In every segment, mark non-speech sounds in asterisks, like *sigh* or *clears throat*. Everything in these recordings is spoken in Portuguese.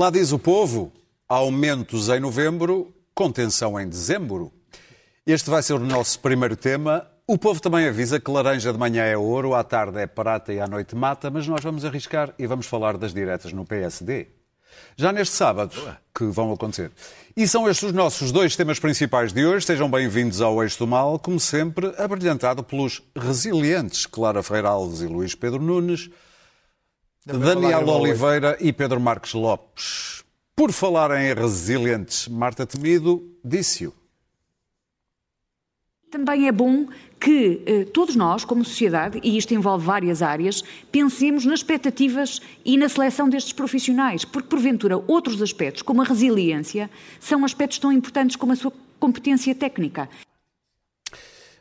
Lá diz o povo, aumentos em novembro, contenção em dezembro. Este vai ser o nosso primeiro tema. O povo também avisa que laranja de manhã é ouro, à tarde é prata e à noite mata, mas nós vamos arriscar e vamos falar das diretas no PSD. Já neste sábado, que vão acontecer. E são estes os nossos dois temas principais de hoje. Sejam bem-vindos ao Eixo do Mal, como sempre, abrilhantado pelos resilientes Clara Ferreira Alves e Luís Pedro Nunes, Daniel Oliveira e Pedro Marques Lopes. Por falar em resilientes, Marta Temido disse-o. Também é bom que eh, todos nós, como sociedade, e isto envolve várias áreas, pensemos nas expectativas e na seleção destes profissionais, porque, porventura, outros aspectos, como a resiliência, são aspectos tão importantes como a sua competência técnica.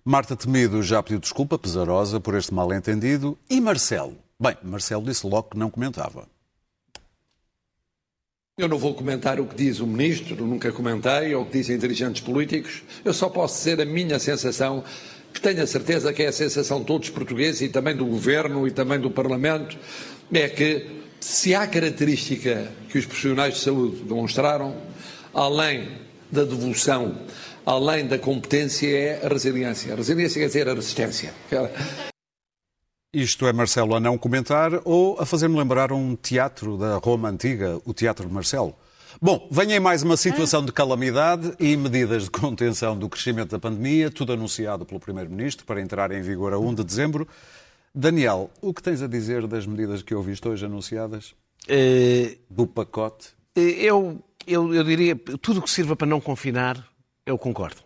Marta Temido já pediu desculpa, pesarosa, por este mal-entendido. E Marcelo? Bem, Marcelo disse logo que não comentava. Eu não vou comentar o que diz o ministro, nunca comentei, ou o que dizem dirigentes políticos. Eu só posso dizer a minha sensação, que tenho a certeza que é a sensação de todos os portugueses e também do governo e também do Parlamento, é que se há característica que os profissionais de saúde demonstraram, além da devolução, além da competência, é a resiliência. A resiliência quer dizer a resistência. Isto é Marcelo a não comentar ou a fazer-me lembrar um teatro da Roma Antiga, o Teatro de Marcelo. Bom, vem aí mais uma situação de calamidade e medidas de contenção do crescimento da pandemia, tudo anunciado pelo Primeiro-Ministro para entrar em vigor a 1 de dezembro. Daniel, o que tens a dizer das medidas que ouviste hoje anunciadas? Uh, do pacote? Eu, eu, eu diria, tudo o que sirva para não confinar, eu concordo.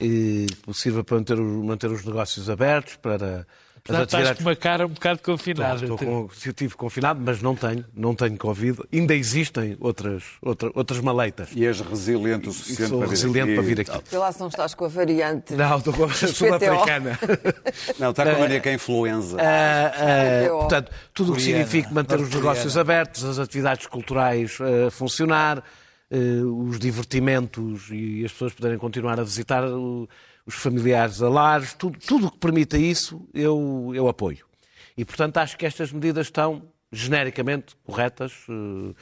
Uh, sirva para manter, manter os negócios abertos, para Portanto, atividades... estás com uma cara um bocado confinada. Estou, com, eu estive confinado, mas não tenho, não tenho Covid. Ainda existem outras, outra, outras maleitas. E és resiliente o suficiente sou para vir resiliente aqui. para vir aqui. Lá se não estás com a variante. Não, estou com a sul-africana. *laughs* Não, está com a mania que é influenza. Uh, uh, portanto, tudo o que significa manter os negócios abertos, as atividades culturais uh, funcionar, os divertimentos e as pessoas poderem continuar a visitar os familiares a lares, tudo, tudo o que permita isso, eu, eu apoio. E, portanto, acho que estas medidas estão genericamente corretas. Uh,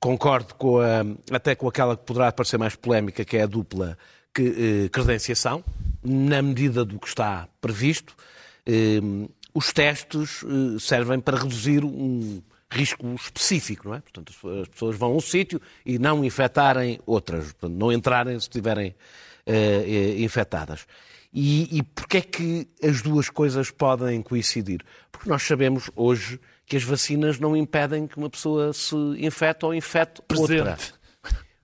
concordo com a, até com aquela que poderá parecer mais polémica, que é a dupla que, uh, credenciação, na medida do que está previsto. Uh, os testes servem para reduzir um risco específico, não é? Portanto, as pessoas vão a um sítio e não infectarem outras, não entrarem se estiverem uh, infectadas. E, e porquê é que as duas coisas podem coincidir? Porque nós sabemos hoje que as vacinas não impedem que uma pessoa se infecte ou infecte Presente. outra.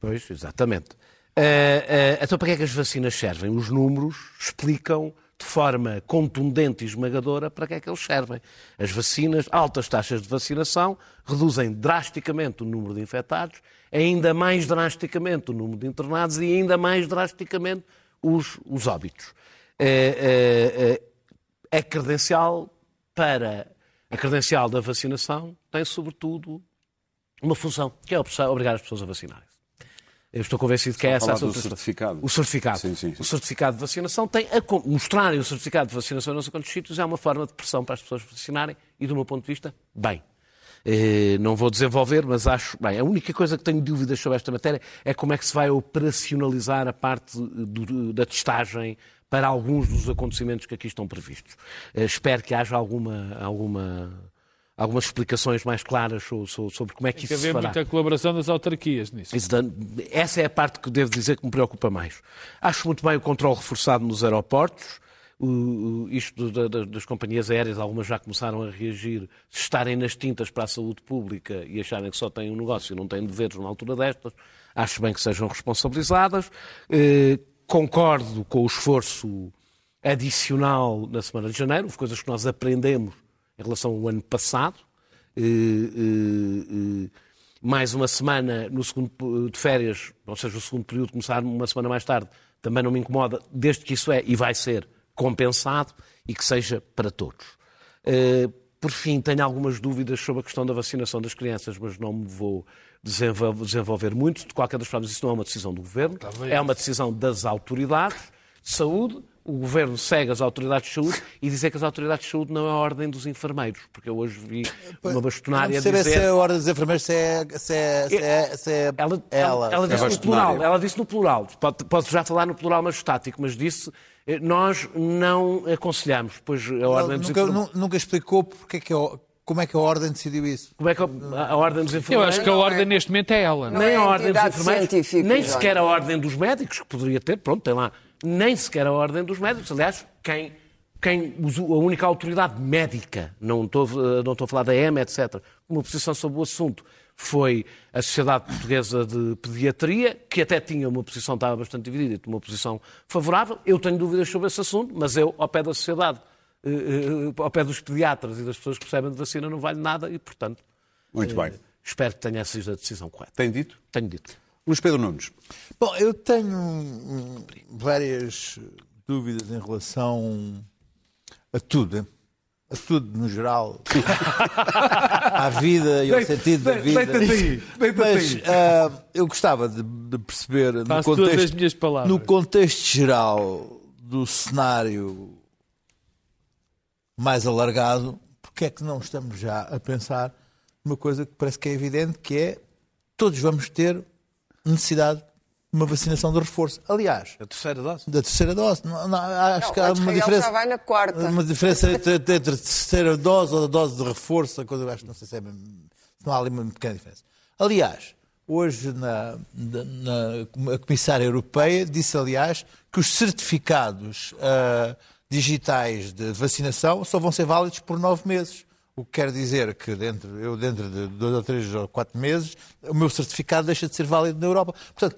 Pois, exatamente. Uh, uh, então, para que é que as vacinas servem? Os números explicam de forma contundente e esmagadora para que é que eles servem. As vacinas, altas taxas de vacinação, reduzem drasticamente o número de infectados, ainda mais drasticamente o número de internados e ainda mais drasticamente os, os óbitos. É, é, é, a credencial para a credencial da vacinação tem, sobretudo, uma função, que é obrigar as pessoas a vacinarem. Eu estou convencido que é essa a do certificado. O certificado. Sim, sim, sim. O certificado de vacinação tem a mostrarem o certificado de vacinação em não sei quantos sítios é uma forma de pressão para as pessoas vacinarem e, do meu ponto de vista, bem. Eh, não vou desenvolver, mas acho. Bem, a única coisa que tenho dúvidas sobre esta matéria é como é que se vai operacionalizar a parte do, da testagem para alguns dos acontecimentos que aqui estão previstos. Eh, espero que haja alguma, alguma algumas explicações mais claras sobre como é que Tem isso se fará. muita colaboração das autarquias nisso. Essa é a parte que devo dizer que me preocupa mais. Acho muito bem o controle reforçado nos aeroportos. O, isto das companhias aéreas, algumas já começaram a reagir, se estarem nas tintas para a saúde pública e acharem que só têm um negócio e não têm deveres na altura destas, acho bem que sejam responsabilizadas. Eh, concordo com o esforço adicional na semana de janeiro, coisas que nós aprendemos em relação ao ano passado. mais uma semana no segundo de férias, ou seja, o segundo período começar uma semana mais tarde, também não me incomoda, desde que isso é e vai ser compensado e que seja para todos. por fim, tenho algumas dúvidas sobre a questão da vacinação das crianças, mas não me vou desenvolver muito. De qualquer das formas, isso não é uma decisão do Governo, é uma decisão das autoridades de saúde. O Governo segue as autoridades de saúde e dizer que as autoridades de saúde não é a ordem dos enfermeiros, porque eu hoje vi uma bastonária não dizer... se é a ordem dos enfermeiros, se é, se é, se é, se é ela, ela. Ela, ela disse É no plural, ela disse no plural. Pode, pode já falar no plural majestático, mas disse eh, nós não aconselhamos, pois a ordem dos nunca, enfermeiros... nu- nunca explicou porque é que a- como é que a ordem decidiu isso. Como é que a, a ordem dos Eu enfermeiros... acho que a ordem neste momento é ela. não é? nem é a ordem dos enfermeiros, nem sequer a ordem dos médicos, que poderia ter, pronto, tem lá, nem sequer a ordem dos médicos. Aliás, quem, quem a única autoridade médica, não estou, eh, não estou a falar da EMA, etc., uma posição sobre o assunto foi a Sociedade Portuguesa de Pediatria, que até tinha uma posição, estava bastante dividida, tinha uma posição favorável. Eu tenho dúvidas sobre esse assunto, mas eu, ao pé da sociedade, eh, eh, ao pé dos pediatras e das pessoas que percebem de vacina, não vale nada e, portanto, Muito bem. espero que tenha sido a decisão correta. Tem dito? Tenho dito. Luís Pedro Nunes. Bom, eu tenho várias dúvidas em relação a tudo, a tudo no geral, *laughs* à vida e ao sentido da vida. Mas ah, eu gostava de, de perceber no contexto, minhas palavras. no contexto geral do cenário mais alargado, porque é que não estamos já a pensar numa coisa que parece que é evidente, que é todos vamos ter necessidade de uma vacinação de reforço. Aliás, A terceira dose? da terceira dose. Não, não, acho Não, que há uma que diferença. já vai na quarta. Uma diferença entre, entre a terceira dose ou a dose de reforço, a coisa, eu acho, não sei se, é, não há ali uma pequena diferença. Aliás, hoje na, na, na- a Comissária Europeia disse, aliás, que os certificados ah, digitais de vacinação só vão ser válidos por nove meses. O que quer dizer que dentro, eu dentro de dois ou três ou quatro meses, o meu certificado deixa de ser válido na Europa. Portanto,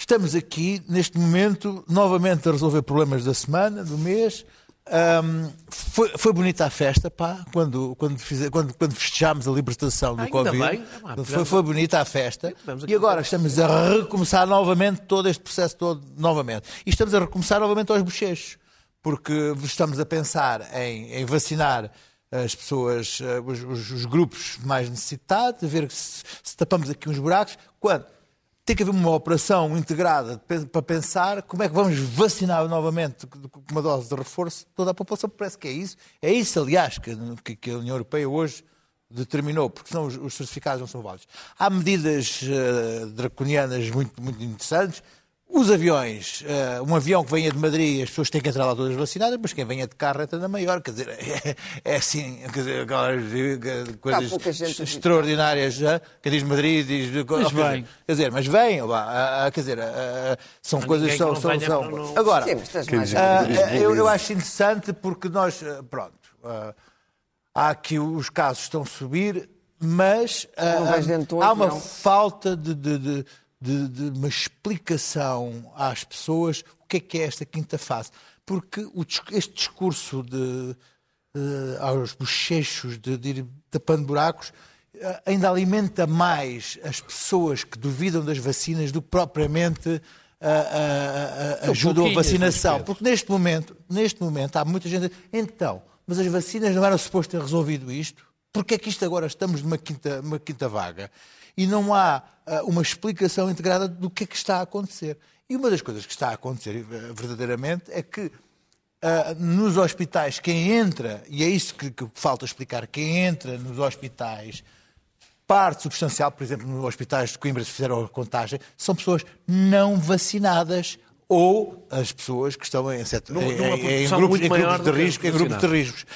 Estamos aqui, neste momento, novamente a resolver problemas da semana, do mês. Ahm, foi, foi bonita a festa, pá, quando, quando, fize- quando, quando festejámos a libertação do Ainda Covid. bem. Ah, foi, foi bonita a festa. E agora estamos a recomeçar novamente todo este processo todo, novamente. E estamos a recomeçar novamente aos bochechos, porque estamos a pensar em, em vacinar as pessoas, eh, os, os- os grupos mais necessitados, ver se, se tapamos aqui uns buracos, quando tem que haver uma operação integrada para pensar como é que vamos vacinar novamente com uma dose de reforço toda a população. Parece que é isso. É isso, aliás, que, que- a União Europeia hoje determinou, porque senão os, os certificados não são válidos. Há medidas eh, draconianas muito, muito interessantes. Os aviões, eh, um avião que venha de Madrid, as pessoas têm que entrar lá todas vacinadas, mas quem venha de carro entra na maior. Quer dizer, é, é assim, quer dizer, aquelas eh, coisas gente extraordinárias. já. Quem diz Madrid diz. Mas quer dizer, vem. Quer dizer, mas vem, lá, quer dizer, são coisas ninguém que são. que são, são- não- Agora, Sim, mas mais ah, eu, eu acho interessante porque nós, pronto, ah, há aqui os casos estão a subir, mas há uma falta de, de, de, de- de uma explicação às pessoas o que é que é esta quinta fase. Porque o este discurso de, eh, aos bochechos de, de ir tapando buracos eh, ainda alimenta mais as pessoas que duvidam das vacinas do que propriamente ah, ah, ah, ajudam a vacinação. Porque neste momento, neste momento há muita gente. Então, mas as vacinas não eram suposto ter resolvido isto? Porque é que isto agora estamos numa quinta, numa quinta vaga e não há ah, uma explicação integrada do que é que está a acontecer? E uma das coisas que está a acontecer eh, verdadeiramente é que ah, nos hospitais, quem entra, e é isso que, que falta explicar, quem entra nos hospitais, parte substancial, por exemplo, nos hospitais de Coimbra, se fizeram a contagem, são pessoas não vacinadas ou as pessoas que estão em, setor- Numa- numa em- grupos, em grupos de risco, em grupos de riscos.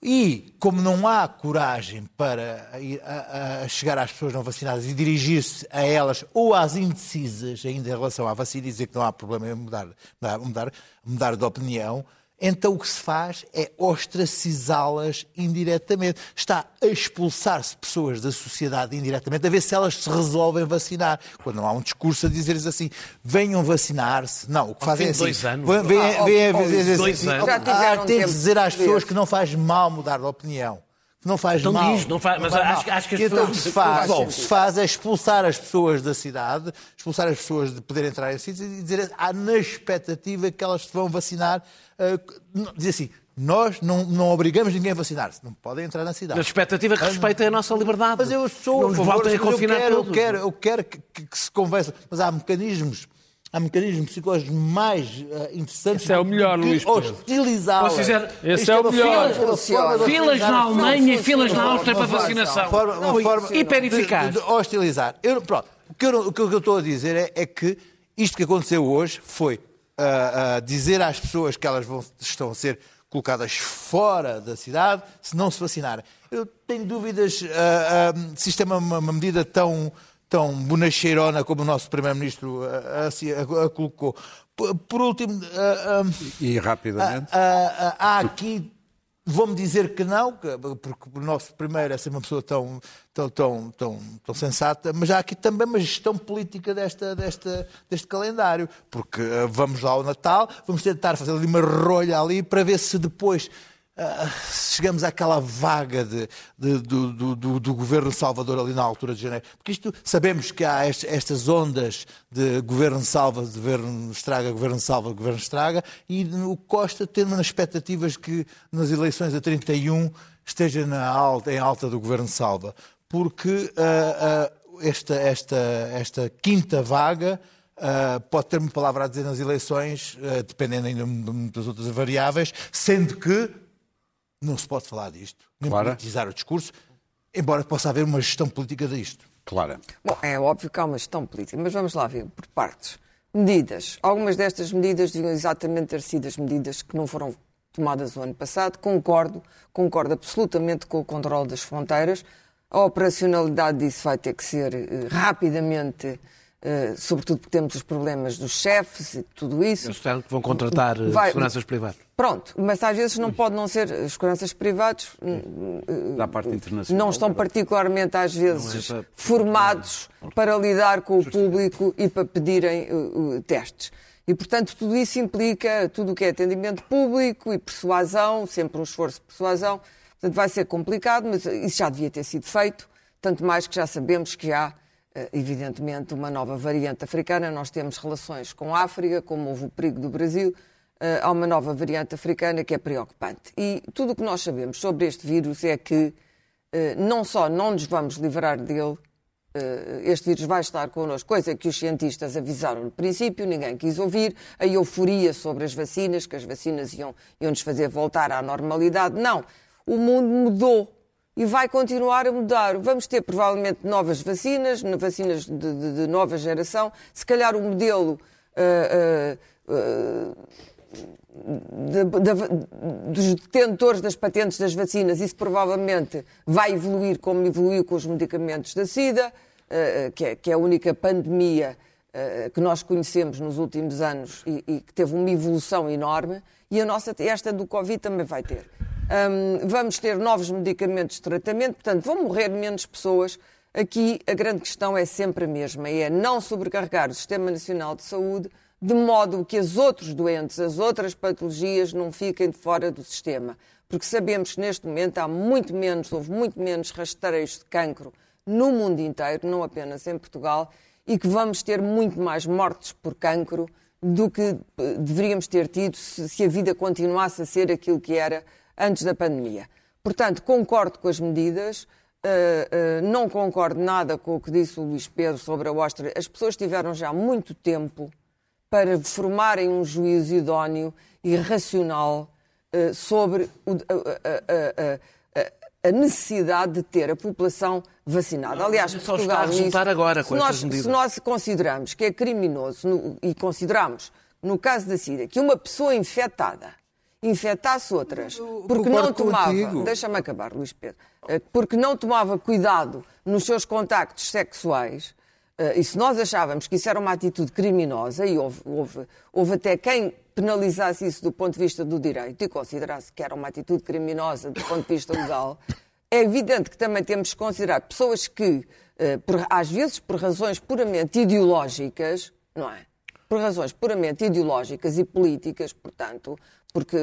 E como não há coragem para a, a chegar às pessoas não vacinadas e dirigir-se a elas ou às indecisas ainda em relação à vacina e dizer que não há problema em mudar, mudar, mudar, mudar de opinião, então o que se faz é ostracizá-las indiretamente. Está a expulsar-se pessoas da sociedade indiretamente, a ver se elas se resolvem vacinar. Quando não há um discurso a dizer-lhes assim, venham vacinar-se. Não, o que fazem é assim. dois anos. vêm- vêm- dois assim, ah, dizer às pessoas que não faz mal mudar de opinião. Não faz Então mal. diz, não faz- mas faz acho- acho que as então o pessoas- que se faz, Não o que se faz é expulsar as pessoas da cidade, expulsar as pessoas de poder entrar em sítios e dizer, há na expectativa que elas se vão vacinar, ah, não, dizer assim, Nós não, não obrigamos ninguém a vacinar-se. Não podem entrar na cidade. Mas a expectativa que respeita é a nossa liberdade. Mas eu sou não favor, mas eu quero, eu quero, eu quero que, que- que se converse. Mas há mecanismos, há mecanismos psicológicos mais eh, interessantes Esse é o melhor, Luís hostilizá-la. Esse é o melhor. Filas na. Alemanha e filas na Áustria para vacinação. Uma forma, uma Não, forma de-. De, hostilizar. Eu, pronto, o, que eu, o que eu estou a dizer é, é que isto que aconteceu hoje foi ah, ah, dizer às pessoas que elas vão, estão a ser colocadas fora da cidade se não se vacinarem. Eu tenho dúvidas ah, ah, se isto é uma, uma- uma medida tão, tão bonacheirona como o nosso Primeiro-Ministro ah, assim, a, a colocou. Por, por último, ah, ah, E rapidamente. ah, ah, há aqui, vou-me dizer que não, que- porque o nosso primeiro é ser uma pessoa tão, tão, tão, tão, tão sensata, mas há aqui também uma gestão política desta, desta, deste calendário, porque ah, vamos lá ao Natal, vamos tentar fazer ali uma rolha ali para ver se depois ah, chegamos àquela vaga de, de- do, do, do, do governo Salvador ali na altura de janeiro. Porque isto, sabemos que há est- estas ondas de governo salva, de governo estraga, governo salva, governo estraga, e o Costa tem nas expectativas que nas eleições a 31 esteja na alta, em alta do governo salva. Porque ah, ah, esta, esta, esta quinta vaga ah, pode ter uma palavra a dizer nas eleições, ah, dependendo ainda de muitas outras variáveis, sendo que não se pode falar disto, nem Claro. politizar o discurso, embora possa haver uma gestão política disto. Clara. Bom, é óbvio que há uma gestão política, mas vamos lá ver por partes. Medidas. Algumas destas medidas deviam exatamente ter sido as medidas que não foram tomadas o ano passado. Concordo, concordo absolutamente com o controle das fronteiras. A operacionalidade disso vai ter que ser eh, rapidamente, eh, sobretudo porque temos os problemas dos chefes e tudo isso. Eles disseram que vão contratar eh, Vai- seguranças privadas. Pronto, mas às vezes não pode não ser os seguranças privados hum, Da parte internacional. não estão particularmente às vezes Não é para- formados para lidar com o público e para pedirem uh, uh, testes. E, portanto, tudo isso implica tudo o que é atendimento público e persuasão, sempre um esforço de persuasão. Portanto, vai ser complicado, mas isso já devia ter sido feito, tanto mais que já sabemos que há, eh, evidentemente, uma nova variante africana. Nós temos relações com a África, como houve o perigo do Brasil, eh, há uma nova variante africana que é preocupante. E tudo o que nós sabemos sobre este vírus é que eh, não só não nos vamos livrar dele, eh, este vírus vai estar connosco, coisa que os cientistas avisaram no princípio, ninguém quis ouvir, a euforia sobre as vacinas, que as vacinas iam, iam nos fazer voltar à normalidade. Não, o mundo mudou e vai continuar a mudar. Vamos ter provavelmente novas vacinas, vacinas de, de- de nova geração, se calhar o modelo. eh, eh, eh, de- dos detentores das patentes das vacinas, isso provavelmente vai evoluir como evoluiu com os medicamentos da SIDA, eh, que é, que é a única pandemia eh, que nós conhecemos nos últimos anos e, e que teve uma evolução enorme, e a nossa, esta do Covid também vai ter. Hum, vamos ter novos medicamentos de tratamento, portanto, vão morrer menos pessoas. Aqui a grande questão é sempre a mesma, é não sobrecarregar o Sistema Nacional de Saúde de modo que as outros doentes, as outras patologias não fiquem de fora do sistema. Porque sabemos que neste momento há muito menos, houve muito menos rastreios de cancro no mundo inteiro, não apenas em Portugal, e que vamos ter muito mais mortes por cancro do que eh, deveríamos ter tido se, a vida continuasse a ser aquilo que era antes da pandemia. Portanto, concordo com as medidas, eh, eh, não concordo nada com o que disse o Luís Pedro sobre a ostra. As pessoas tiveram já muito tempo para formarem um juízo idóneo e racional sobre a- a- necessidade de ter a população vacinada. Aliás, mas só está a resultar agora com nós, medidas. Se nós consideramos que é criminoso no- e consideramos, no caso da SIDA, que uma pessoa infectada infectasse outras porque não tomava, deixa-me acabar, Luís Pedro, Eh, porque não tomava cuidado nos seus contactos sexuais, eh, e se nós achávamos que isso era uma atitude criminosa, e houve, houve, houve até quem penalizasse isso do ponto de vista do direito e considerasse que era uma atitude criminosa do ponto de vista legal, é evidente que também temos que considerar pessoas que, eh, às vezes por razões puramente ideológicas, não é? Por razões puramente ideológicas e políticas, portanto, porque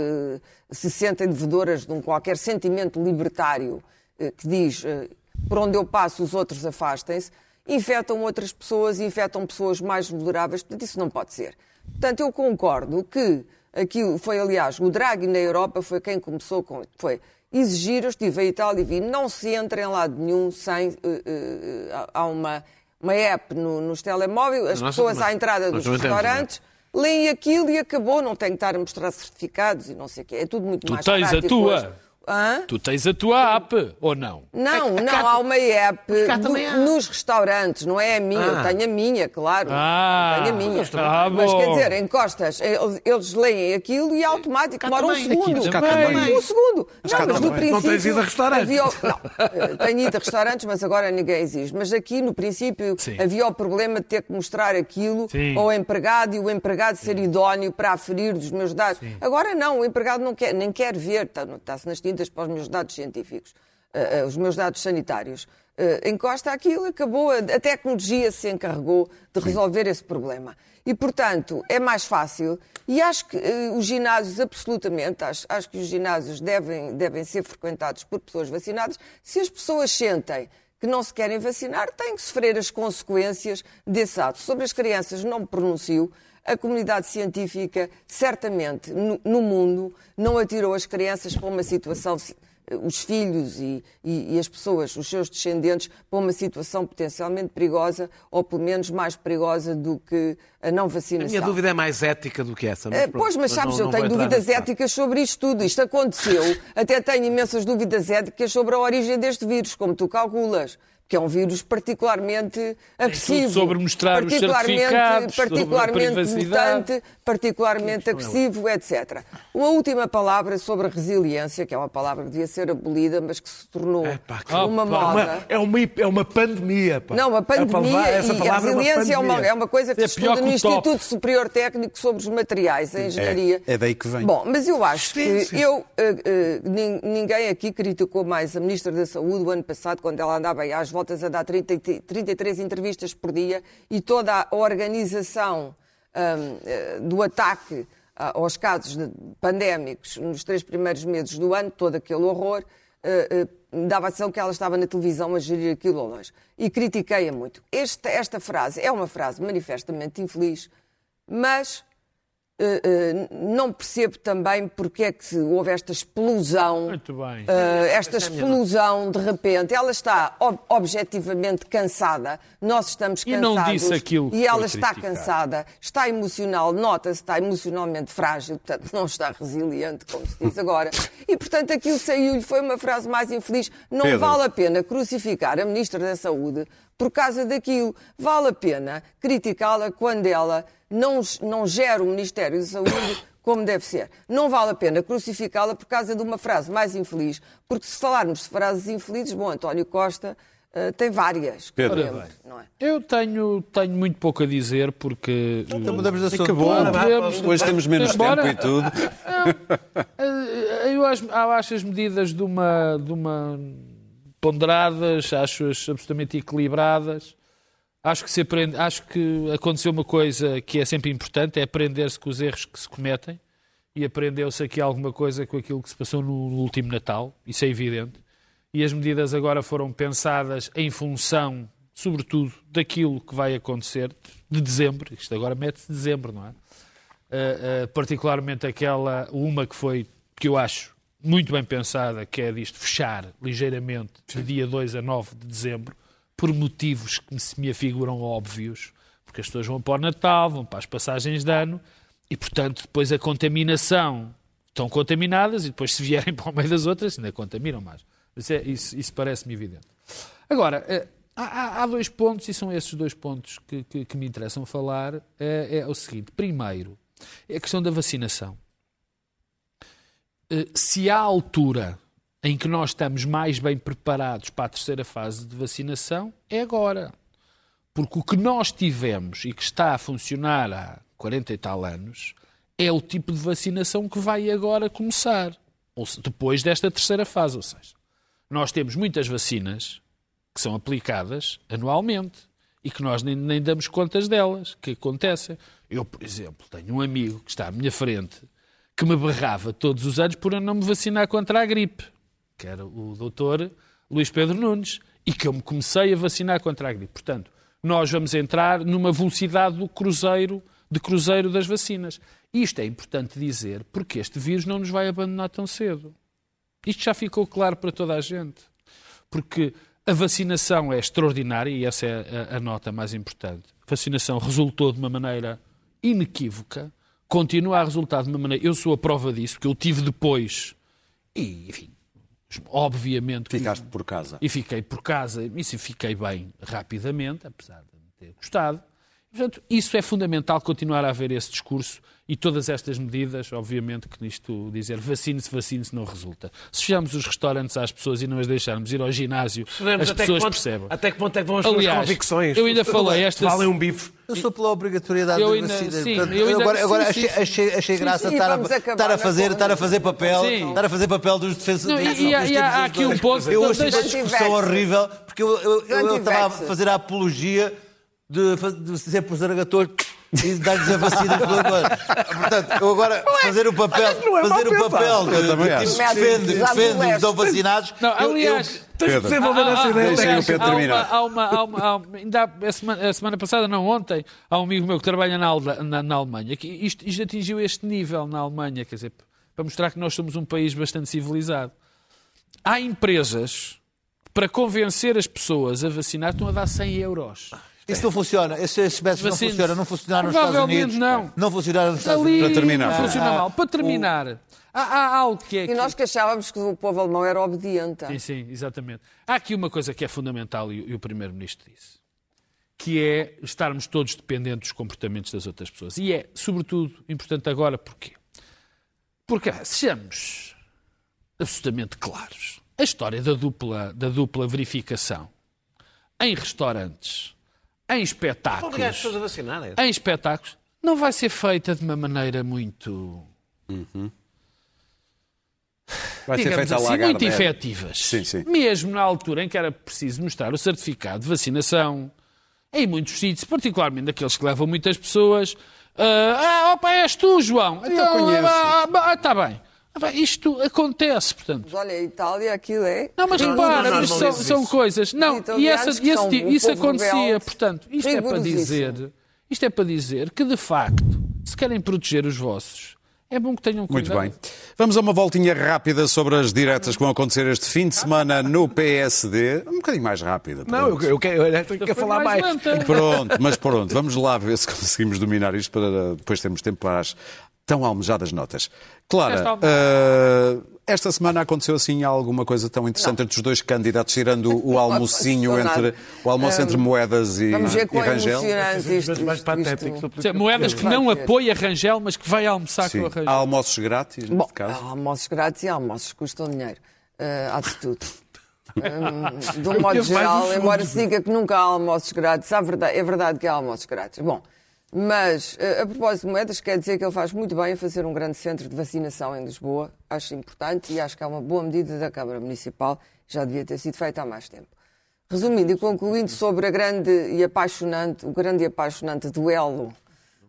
se sentem devedoras de um qualquer sentimento libertário eh, que diz eh, por onde eu passo os outros afastem-se, infectam outras pessoas, infectam pessoas mais vulneráveis, portanto isso não pode ser. Portanto, eu concordo que aquilo foi, aliás, o Draghi na Europa foi quem começou com foi exigir, eu estive a Itália e vi, não se entra em lado nenhum sem uh, uh, há uma, uma app no, nos telemóveis, as Nossa, pessoas à entrada dos restaurantes leem aquilo e acabou, não tem que estar a mostrar certificados e não sei o quê. É tudo muito tu mais tens prático. a tua. Hoje. Hã? Tu tens a tua app, ou não? Não, não, há uma app do, nos restaurantes, não é a minha, ah. eu tenho a minha, claro. Ah, tenho a minha. Ah, Mas quer dizer, encostas, eles, eles leem aquilo e é automático, demora um segundo. Um segundo. Não, mas no princípio. Não tens ido a restaurantes. Havia, não, tenho ido a restaurantes, mas agora ninguém exige. Mas aqui, no princípio, Sim. havia o problema de ter que mostrar aquilo Sim. ao empregado e o empregado ser idóneo para aferir dos meus dados. Sim. Agora não, o empregado não quer, nem quer ver, está-se nas tintas para os meus dados científicos, uh, uh, os meus dados sanitários. Uh, encosta aquilo, acabou, a, a tecnologia se encarregou de resolver esse problema. E, portanto, é mais fácil. E acho que os ginásios, absolutamente, acho, acho que os ginásios devem, devem ser frequentados por pessoas vacinadas. Se as pessoas sentem que não se querem vacinar, têm que sofrer as consequências desse ato. Sobre as crianças, não me pronuncio. A comunidade científica, certamente, no, no mundo, não atirou as crianças para uma situação os filhos e, e, e, as pessoas, os seus descendentes, para uma situação potencialmente perigosa ou pelo menos mais perigosa do que a não vacinação. A minha dúvida é mais ética do que essa. Mas, pois, mas sabes, não, eu tenho dúvidas éticas sobre isto tudo. Isto aconteceu. Até tenho imensas dúvidas éticas sobre a origem deste vírus, como tu calculas que é um vírus particularmente agressivo. sobre mostrar particularmente, os certificados, particularmente mutante, particularmente agressivo, etc. Uma última palavra sobre a resiliência, que é uma palavra que devia ser abolida, mas que se tornou uma moda. é, uma, é uma pandemia. Pá. Não, uma pandemia e a é resiliência é uma, é uma, coisa que é se estuda no Instituto top. Superior Técnico sobre os Materiais, a Engenharia. É, é daí que vem. Bom, mas eu acho sim, que sim. eu, uh, uh, ninguém aqui criticou mais a Ministra da Saúde o ano passado, quando ela andava aí às voltas a dar 30, 33 entrevistas por dia e toda a organização um, eh, do ataque aos casos pandémicos nos três primeiros meses do ano, todo aquele horror, uh, uh, dava a sensação que ela estava na televisão a gerir aquilo ao longe. E critiquei-a muito. Esta, esta frase é uma frase manifestamente infeliz, mas eh, eh, não percebo também porque é que houve esta explosão, uh, esta explosão de repente. Ela está ob objetivamente cansada, nós estamos cansados. E não disse aquilo E ela está cansada, está emocional, nota-se, está emocionalmente frágil, portanto não está resiliente, como se diz agora. E portanto aquilo saiu-lhe, foi uma frase mais infeliz. Não Pedro. vale a pena crucificar a Ministra da Saúde por causa daquilo. Vale a pena criticá-la quando ela não, não gera o Ministério da Saúde *coughs* como deve ser. Não vale a pena crucificá-la por causa de uma frase mais infeliz, porque se falarmos de frases infelizes, bom, António Costa uh, tem várias. Pedro, não é? Eu tenho, tenho muito pouco a dizer, porque... Então mudamos de assunto. Acabou. Podemos, Hoje temos menos tempo e tudo. eu acho, eu acho as medidas de uma... De uma ponderadas, acho-as absolutamente equilibradas. Acho que, se aprende, acho que aconteceu uma coisa que é sempre importante, é aprender-se com os erros que se cometem e aprendeu-se aqui alguma coisa com aquilo que se passou no, último Natal, isso é evidente. E as medidas agora foram pensadas em função, sobretudo, daquilo que vai acontecer de dezembro. Isto agora mete-se dezembro, não é? Uh, uh, particularmente aquela, uma que foi, que eu acho muito bem pensada, que é disto fechar ligeiramente de dia 2 a 9 de dezembro, por motivos que se me afiguram óbvios, porque as pessoas vão para o Natal, vão para as passagens de ano, e portanto depois a contaminação estão contaminadas e depois se vierem *laughs* para o meio das outras ainda contaminam mais. Isso, é, isso, isso parece-me evidente. Agora, eh, há, há, dois pontos, e são esses dois pontos que, que, que me interessam falar, é, é o seguinte. Primeiro, é a questão da vacinação. Eh, se há altura em que nós estamos mais bem preparados para a terceira fase de vacinação, é agora. Porque o que nós tivemos e que está a funcionar há 40 e tal anos é o tipo de vacinação que vai agora começar, ou depois desta terceira fase. Ou seja, nós temos muitas vacinas que são aplicadas anualmente e que nós nem, nem damos contas delas, que acontecem. Eu, por exemplo, tenho um amigo que está à minha frente que me berrava todos os anos por eu não me vacinar contra a gripe, que era o doutor Luís Pedro Nunes, e que eu me comecei a vacinar contra a gripe. Portanto, nós vamos entrar numa velocidade do cruzeiro de cruzeiro das vacinas. Isto é importante dizer porque este vírus não nos vai abandonar tão cedo. Isto já ficou claro para toda a gente. Porque a vacinação é extraordinária e essa é a, a nota mais importante. A vacinação resultou de uma maneira inequívoca, continua a resultar de uma maneira. Eu sou a prova disso, porque eu tive depois. E, enfim, obviamente. Ficaste por casa. E fiquei por casa, e se fiquei bem rapidamente, apesar de me ter gostado. Portanto, isso é fundamental continuar a haver esse discurso e todas estas medidas, obviamente que nisto dizer vacine-se, vacine-se não resulta. Se fecharmos os restaurantes às pessoas e não as deixarmos ir ao ginásio, Sabemos as até pessoas que ponto, percebem. Até que ponto é que vão as suas Aliás, convicções? eu ainda falei esta... Valem um bife. Eu sou pela obrigatoriedade Eu da ainda- vacina. sim, Portanto, eu ainda- agora agora sim, achei, achei, achei graça sim, estar, vamos a, acabar estar, a fazer, estar a fazer papel, Sim. estar a fazer papel dos defensores Não, e- e há- e há- aqui um ponto- Eu deixa- achei uma discussão horrível porque eu, eu, eu, eu estava a fazer a apologia de, de ser por zaragator e de dar-lhes a vacina pelo agora. Portanto, eu agora fazer o papel, fazer o papel de, de acho. tipo defende, defende os não vacinados. Não, eu- aliás, eu- Tens de Pedro. desenvolver essa Ah, ideia. Deixem aliás, o Pedro terminar. Há uma, há uma, há uma- ainda há- a, semana, a semana passada, não ontem, há um amigo meu que trabalha na, Alda- na, na Alemanha, que isto, isto atingiu este nível na Alemanha, quer dizer, para mostrar que nós somos um país bastante civilizado. Há empresas que, para convencer as pessoas a vacinar, estão a dar 100 euros. Isso não funciona. Esses, esses métodos não funcionam. Não funcionaram nos Estados Provavelmente Unidos. não. Não funcionaram nos Estados Ali Unidos. Para terminar. não funciona Ah, mal. Para terminar, há, há algo que é... E que- nós que achávamos que o povo alemão era obediente. Sim, sim, exatamente. Há aqui uma coisa que é fundamental e, o- e o Primeiro-Ministro disse, que é estarmos todos dependentes dos comportamentos das outras pessoas. E é, sobretudo, importante agora porquê? Porque, sejamos absolutamente claros, a história da dupla, da dupla verificação em restaurantes, em Obrigar as espetáculos, pessoas a vacinarem. em espetáculos, não vai ser feita de uma maneira muito Vai ser feita assim, Lagardère. muito efetivas. Sim, sim. Mesmo na altura em que era preciso mostrar o certificado de vacinação, em muitos sítios, particularmente naqueles que levam muitas pessoas, ah, ah, opa, és tu, João. Então, conheço. ah, está bem. Ah, bem, Isto acontece, portanto. Mas olha, a Itália, aquilo é. Não, mas Não, repara, mas são, normalizes são isso. coisas. Não, e essa, esse tipo- isso acontecia. rebelde, Portanto, isto é para dizer, isto é para dizer que, de facto, se querem proteger os vossos, é bom que tenham Muito cuidado. bem. Vamos a uma voltinha rápida sobre as diretas que vão acontecer este fim de semana no PSD. Um bocadinho mais rápida. Não, eu, eu quero, eu quero falar mais. lenta. Pronto, mas pronto, vamos lá ver se conseguimos dominar isto para depois termos tempo para as tão almejadas notas. Clara, eh, esta semana aconteceu assim alguma coisa tão interessante entre os dois candidatos, tirando o *laughs* almocinho entre o almoço entre Moedas e, Vamos ver e Rangel? isto, mais patético. isto. Dizer, Moedas que não apoia Rangel, mas que vai almoçar Sim. com a Há Rangel. almoços grátis, Bom, caso. há almoços grátis e há almoços que custam dinheiro. Ah, há de tudo. *laughs* Hum, de um modo geral, embora se diga que nunca há almoços grátis, há verdade- é verdade que há almoços grátis. Bom, mas a propósito de moedas, quer dizer que ele faz muito bem a fazer um grande centro de vacinação em Lisboa. Acho importante e acho que é uma boa medida da Câmara Municipal. Já devia ter sido feita há mais tempo. Resumindo e concluindo sobre a grande e apaixonante, o grande e apaixonante duelo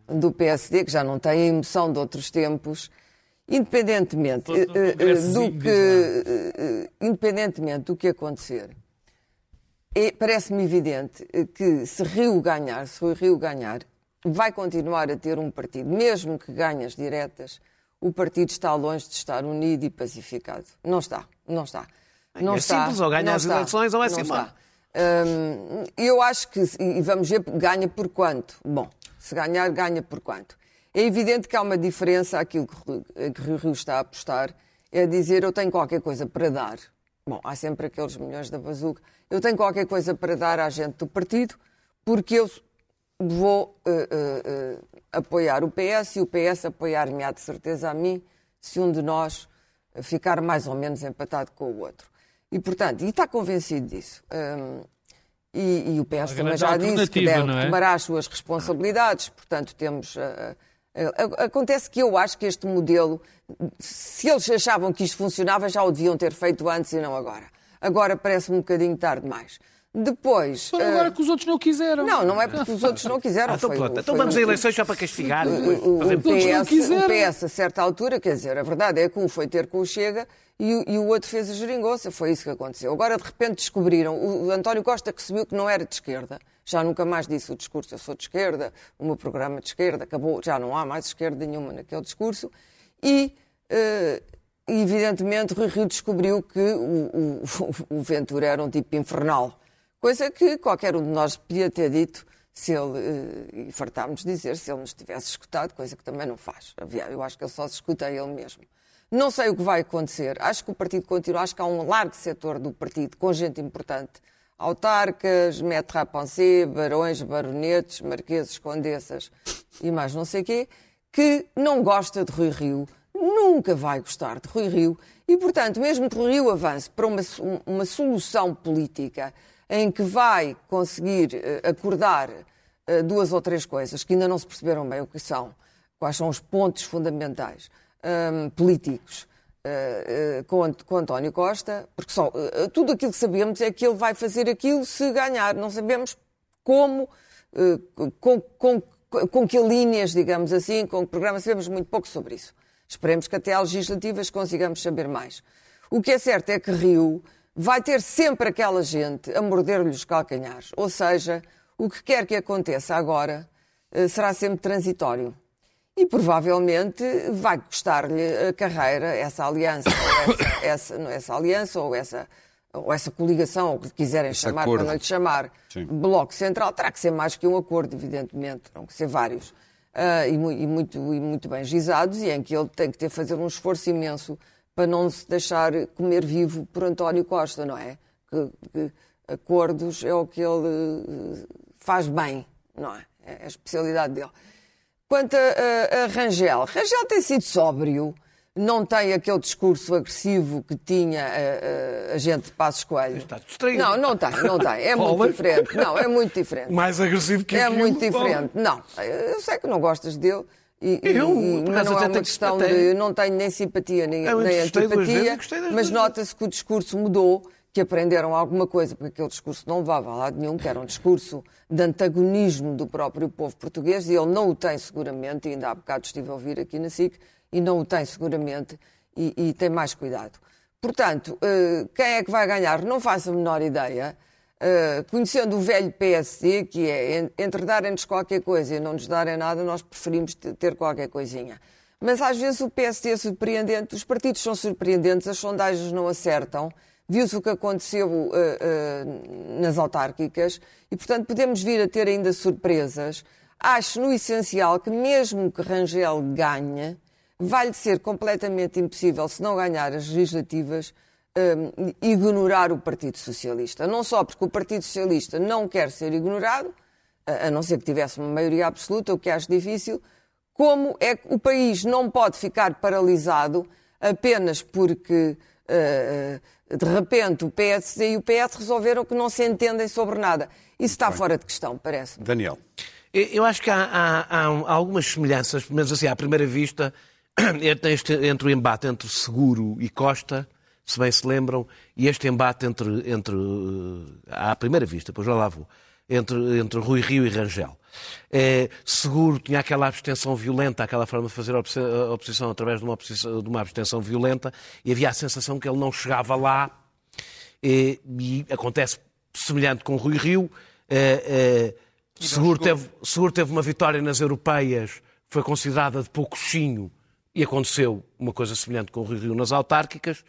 do PSD, que já não tem a emoção de outros tempos, independentemente, eh, eh, do que, eh, independentemente do que acontecer, é- parece-me evidente que se Rio ganhar, se o Rio ganhar, vai continuar a ter um partido, mesmo que ganhe as diretas, o partido está longe de estar unido e pacificado. Não está, não está. Não é está, simples, ou ganha as está, eleições ou embora. está. Hum, eu acho que, e vamos ver, ganha por quanto? Bom, se ganhar, ganha por quanto? É evidente que há uma diferença, aquilo que, Rio Rio está a apostar, é dizer eu tenho qualquer coisa para dar. Bom, há sempre aqueles milhões da bazuca. Eu tenho qualquer coisa para dar à gente do partido, porque eu vou eh, eh, apoiar o PS e o PS apoiar-me-á de certeza a mim, se um de nós ficar mais ou menos empatado com o outro. E, portanto, e está convencido disso. Hum, e, e o PS também já disse que deve é? tomar as suas responsabilidades, portanto, temos. ah, acontece que eu acho que este modelo, se eles achavam que isto funcionava, já o deviam ter feito antes e não agora. Agora parece-me um bocadinho tarde demais. Depois. Foram ah, agora que os outros não quiseram. não, não é porque os outros não quiseram. Ah, então foi pronto. o- Então foi vamos o- a eleições só para castigar. o, o não PS, quiseram. o PS, a certa altura, quer dizer, a verdade é que um foi ter com o Chega e, e, o outro fez a geringonça. Foi isso que aconteceu. Agora, de repente, descobriram. O, o António Costa que subiu que não era de esquerda. Já nunca mais disse o discurso, eu sou de esquerda, o meu programa de esquerda, acabou, já não há mais esquerda nenhuma naquele discurso. E, uh, evidentemente, Rui Rio descobriu que o, o, *laughs* o Ventura era um tipo infernal. Coisa que qualquer um de nós podia ter dito se ele, uh, e fartámos dizer, se ele nos tivesse escutado, coisa que também não faz. Eu acho que ele só se escuta a ele mesmo. Não sei o que vai acontecer. Acho que o partido continua, acho que há um largo setor do partido com gente importante. Autarcas, maître à pensée, barões, baronetes, marqueses, condessas e mais não sei quê, que não gosta de Rui Rio, nunca vai gostar de Rui Rio e, portanto, mesmo que Rui Rio avance para uma, uma solução política em que vai conseguir uh, acordar uh, duas ou três coisas que ainda não se perceberam bem o que são, quais são os pontos fundamentais um, políticos uh, uh, com, com, António Costa, porque só, uh, tudo aquilo que sabemos é que ele vai fazer aquilo se ganhar. Não sabemos como, com, com, com que linhas, digamos assim, com que programa, sabemos muito pouco sobre isso. Esperemos que até às legislativas consigamos saber mais. O que é certo é que Rio vai ter sempre aquela gente a morder-lhe os calcanhares. Ou seja, o que quer que aconteça agora será sempre transitório e provavelmente vai custar-lhe a carreira essa aliança, ou essa, *coughs* essa, não, essa aliança ou essa, ou essa coligação, ou o que quiserem Esse chamar, acordo. para não lhe chamar Sim. Bloco Central, terá que ser mais que um acordo, evidentemente, terão que ser vários, uh, e, e, muito, e muito bem gizados, e em que ele tem que ter fazer um esforço imenso para não se deixar comer vivo por António Costa, não é? Que, que acordos é o que ele eh, faz bem, não é? É a especialidade dele. Quanto a, a, a Rangel, Rangel tem sido sóbrio, não tem aquele discurso agressivo que tinha a, a, a gente de Passos Coelho. Está distraído. Não, não tem, não tem. É *laughs* muito diferente. Não, é muito diferente. Mais agressivo que É muito diferente. Não, eu sei que não gostas dele. E, eu, e, mas não é uma questão de. Não tenho nem simpatia nem, nem antipatia, mas nota-se que o discurso mudou que aprenderam alguma coisa, porque aquele discurso não levava a lado nenhum, que era um discurso de antagonismo do próprio povo português, e ele não o tem seguramente, e ainda há bocado estive a ouvir aqui na SIC, e não o tem seguramente, e, e tem mais cuidado. Portanto, uh, quem é que vai ganhar? Não faço a menor ideia. Uh, conhecendo o velho PSD, que é entre darem-nos qualquer coisa e não nos darem nada, nós preferimos ter qualquer coisinha. Mas às vezes o PSD é surpreendente, os partidos são surpreendentes, as sondagens não acertam. Viu-se o que aconteceu uh, uh, nas autárquicas e, portanto, podemos vir a ter ainda surpresas. Acho, no essencial, que mesmo que Rangel ganhe, vai-lhe ser completamente impossível, se não ganhar as legislativas, uh, ignorar o Partido Socialista. Não só porque o Partido Socialista não quer ser ignorado, a não ser que tivesse uma maioria absoluta, o que acho difícil, como é que o país não pode ficar paralisado apenas porque uh, de repente o PSD e o PS resolveram que não se entendem sobre nada. Isso está fora de questão, parece. -me. Daniel. Eu acho que há, há, há, algumas semelhanças, pelo menos assim, à primeira vista, *clears throat* entre, entre o embate entre Seguro e Costa, se bem se lembram, e este embate entre, entre à primeira vista, pois já lá vou, entre, entre Rui Rio e Rangel. É, seguro tinha aquela abstenção violenta, aquela forma de fazer a oposição através de uma, oposição, de uma abstenção violenta, e havia a sensação que ele não chegava lá, e, e acontece semelhante com Rui Rio. É, é, seguro, teve, seguro teve uma vitória nas europeias, foi considerada de pouco chinho, e aconteceu uma coisa semelhante com o Rui Rio nas autárquicas,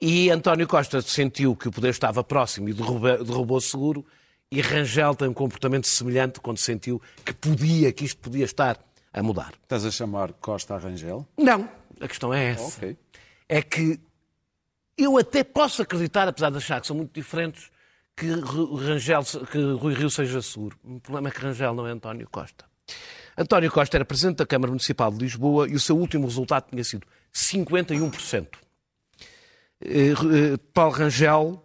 e António Costa sentiu que o poder estava próximo e derrubou, derrubou seguro, e Rangel tem um comportamento semelhante quando sentiu que podia, que isto podia estar a mudar. Estás a chamar Costa a Rangel? Não, a questão é essa. Okay. É que eu até posso acreditar, apesar de achar que são muito diferentes, que Rangel, que Rui Rio seja seguro. O problema é que Rangel não é António Costa. António Costa era presidente da Câmara Municipal de Lisboa e o seu último resultado tinha sido 51%. Eh, eh, Paulo Rangel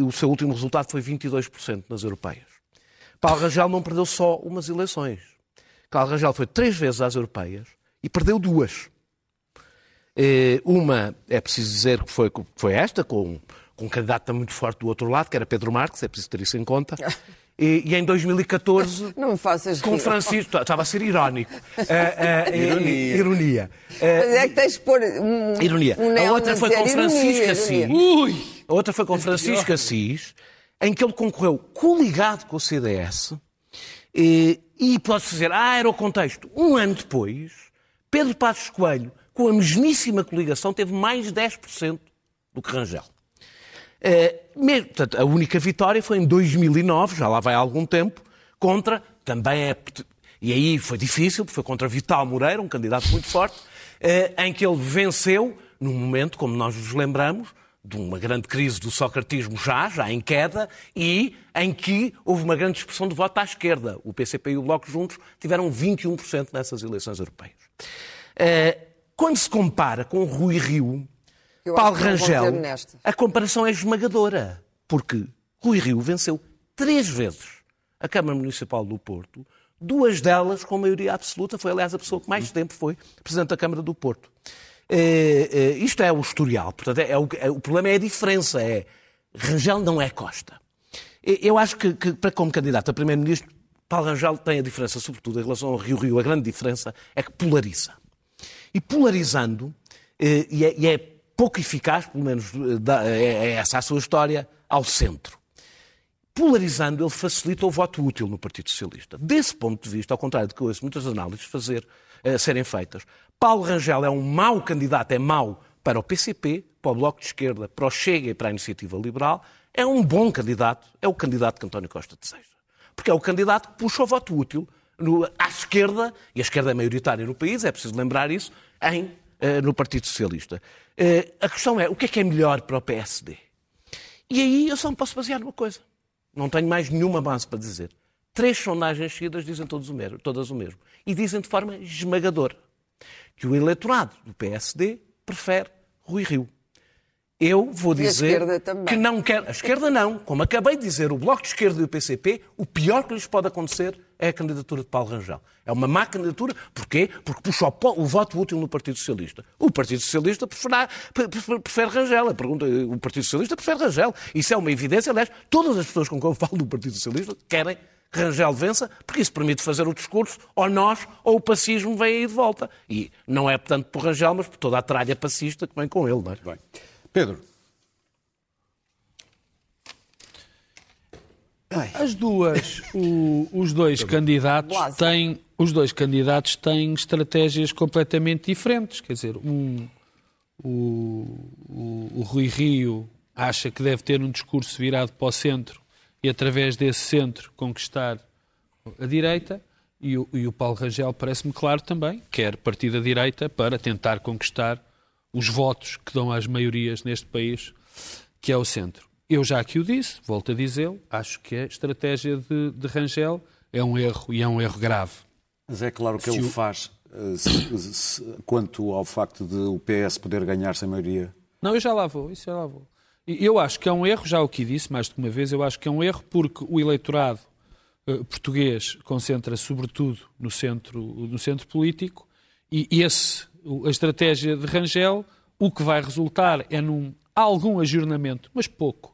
o seu último resultado foi 22% nas europeias. Paulo Rangel não perdeu só umas eleições. Paulo Rangel foi três vezes às europeias e perdeu duas. Eh, uma, é preciso dizer que foi, foi esta, com, com um candidato muito forte do outro lado, que era Pedro Marques, é preciso ter isso em conta. *laughs* E, e em 2014, *laughs* Não me faças com rir. Francisco, estava a ser irónico. *laughs* Ah, ah, Ironia. ironia. Ah, Mas é que tens de pôr um, Ironia. um a outra foi com Francisco ironia, Assis. ironia. A outra foi com Francisco Assis, em que ele concorreu coligado com o CDS. E, e pode-se dizer, ah, era o contexto. Um ano depois, Pedro Passos Coelho, com a mesmíssima coligação, teve mais de 10% do que Rangel. Eh, mesmo, portanto, a única vitória foi em 2009, já lá vai há algum tempo, contra, também é, e aí foi difícil, porque foi contra Vital Moreira, um candidato muito forte, eh, em que ele venceu, num momento, como nós nos lembramos, de uma grande crise do socratismo já, já em queda, e em que houve uma grande expressão de voto à esquerda. O PCP e o Bloco juntos tiveram 21% nessas eleições europeias. Eh, Quando se compara com Rui Rio, Eu Paulo Rangel, a comparação é esmagadora, porque Rui Rio venceu três vezes a Câmara Municipal do Porto, duas delas com maioria absoluta, foi aliás a pessoa que mais tempo foi Presidente da Câmara do Porto. Eh, eh, isto é o historial, portanto, é, o, é- o problema é a diferença, é Rangel não é Costa. Eu acho que, que, para como candidato a Primeiro-Ministro, Paulo Rangel tem a diferença, sobretudo em relação ao Rio Rio, a grande diferença é que polariza. E polarizando, eh, e é, e é pouco eficaz, pelo menos eh, dá- é, essa a sua história, ao centro. Polarizando, ele facilita o voto útil no Partido Socialista. Desse ponto de vista, ao contrário do que eu ouço muitas análises fazer, eh, serem feitas, Paulo Rangel é um mau candidato, é mau para o PCP, para o Bloco de Esquerda, para o Chega e para a Iniciativa Liberal. É um bom candidato, é o candidato que António Costa deseja. Porque é o candidato que puxa o voto útil no- à esquerda, e a esquerda é maioritária no país, é preciso lembrar isso, em, eh, no Partido Socialista. Eh, a questão é, o que é que é melhor para o PSD? E aí eu só me posso basear numa coisa. Não tenho mais nenhuma base para dizer. Três sondagens seguidas dizem todos o mesmo, todas o mesmo. E dizem de forma esmagadora que o eleitorado do PSD prefere Rui Rio. Eu vou dizer que não quer. A esquerda não. Como acabei de dizer, o Bloco de Esquerda e o PCP, o pior que lhes pode acontecer é a candidatura de Paulo Rangel. É uma má candidatura. Porquê? Porque puxa o, voto útil no Partido Socialista. O Partido Socialista preferá- pre- pre- prefere Rangel. A pergunta, o Partido Socialista prefere Rangel. Isso é uma evidência. Aliás, todas as pessoas com quem eu falo do Partido Socialista querem que Rangel vença, porque isso permite fazer o discurso, ou nós, ou o pacismo vem aí de volta. E não é, portanto, por Rangel, mas por toda a tralha passista que vem com ele. Não é? Bem. Pedro, As duas, o- os dois candidatos Blase. têm, os dois candidatos têm estratégias completamente diferentes. Quer dizer, um, o, o, o Rui Rio acha que deve ter um discurso virado para o centro e através desse centro conquistar a direita. E o, e o Paulo Rangel parece-me claro também, quer partir da direita para tentar conquistar os votos que dão às maiorias neste país, que é o centro. Eu já aqui o disse, volto a dizê-lo, acho que a estratégia de, de Rangel é um erro e é um erro grave. mas é claro que Se ele o- faz eh, se- se- quanto ao facto de o PS poder ganhar sem maioria. Não, eu já lá vou, isso já lá vou. Eu acho que é um erro, já o que disse mais de uma vez, eu acho que é um erro porque o eleitorado eh, português concentra sobretudo no centro, no centro político e esse, a estratégia de Rangel, o que vai resultar é num algum ajornamento, mas pouco,